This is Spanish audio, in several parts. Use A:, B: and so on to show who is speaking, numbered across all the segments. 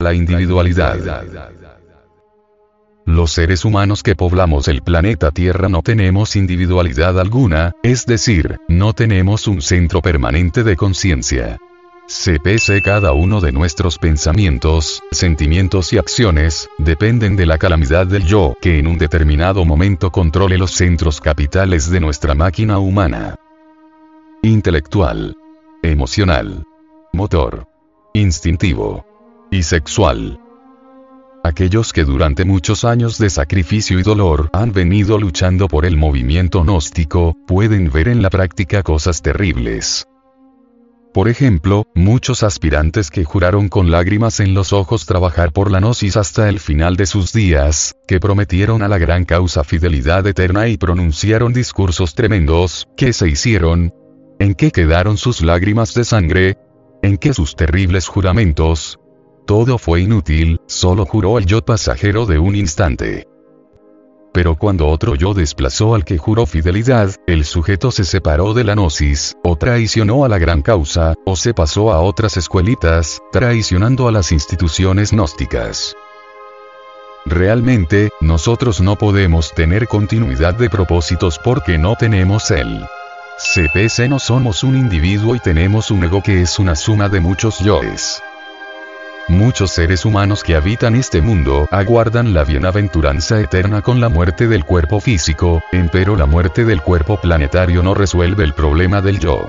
A: La individualidad. Los seres humanos que poblamos el planeta Tierra no tenemos individualidad alguna, es decir, no tenemos un centro permanente de conciencia. CPC cada uno de nuestros pensamientos, sentimientos y acciones, dependen de la calamidad del yo, que en un determinado momento controle los centros capitales de nuestra máquina humana. Intelectual. Emocional. Motor. Instintivo. Y sexual. Aquellos que durante muchos años de sacrificio y dolor han venido luchando por el movimiento gnóstico, pueden ver en la práctica cosas terribles. Por ejemplo, muchos aspirantes que juraron con lágrimas en los ojos trabajar por la gnosis hasta el final de sus días, que prometieron a la gran causa fidelidad eterna y pronunciaron discursos tremendos, ¿qué se hicieron? ¿En qué quedaron sus lágrimas de sangre? ¿En qué sus terribles juramentos? Todo fue inútil, solo juró el yo pasajero de un instante. Pero cuando otro yo desplazó al que juró fidelidad, el sujeto se separó de la gnosis, o traicionó a la gran causa, o se pasó a otras escuelitas, traicionando a las instituciones gnósticas. Realmente, nosotros no podemos tener continuidad de propósitos porque no tenemos él. CPC no somos un individuo y tenemos un ego que es una suma de muchos yoes. Muchos seres humanos que habitan este mundo aguardan la bienaventuranza eterna con la muerte del cuerpo físico, empero la muerte del cuerpo planetario no resuelve el problema del yo.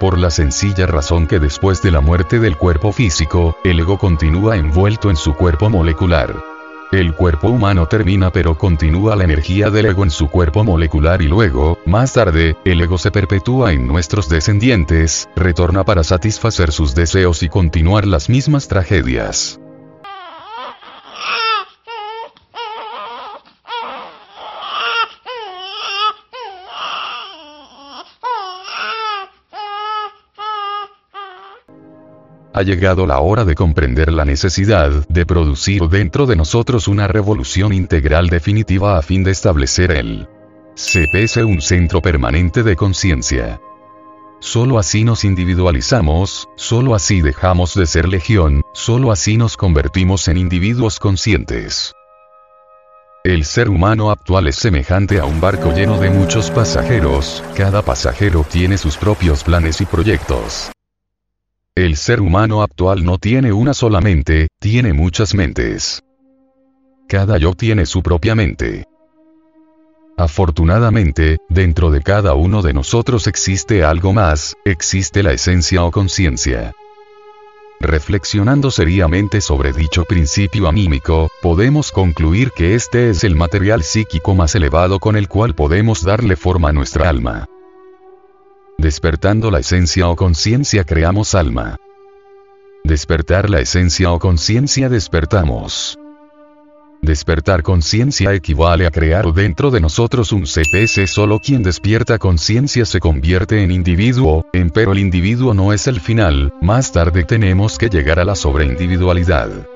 A: Por la sencilla razón que después de la muerte del cuerpo físico, el ego continúa envuelto en su cuerpo molecular. El cuerpo humano termina pero continúa la energía del ego en su cuerpo molecular y luego, más tarde, el ego se perpetúa en nuestros descendientes, retorna para satisfacer sus deseos y continuar las mismas tragedias. Ha llegado la hora de comprender la necesidad de producir dentro de nosotros una revolución integral definitiva a fin de establecer el CPS un centro permanente de conciencia. Solo así nos individualizamos, solo así dejamos de ser legión, solo así nos convertimos en individuos conscientes. El ser humano actual es semejante a un barco lleno de muchos pasajeros, cada pasajero tiene sus propios planes y proyectos. El ser humano actual no tiene una sola mente, tiene muchas mentes. Cada yo tiene su propia mente. Afortunadamente, dentro de cada uno de nosotros existe algo más, existe la esencia o conciencia. Reflexionando seriamente sobre dicho principio anímico, podemos concluir que este es el material psíquico más elevado con el cual podemos darle forma a nuestra alma. Despertando la esencia o conciencia creamos alma. Despertar la esencia o conciencia despertamos. Despertar conciencia equivale a crear dentro de nosotros un CPS solo quien despierta conciencia se convierte en individuo, pero el individuo no es el final, más tarde tenemos que llegar a la sobreindividualidad.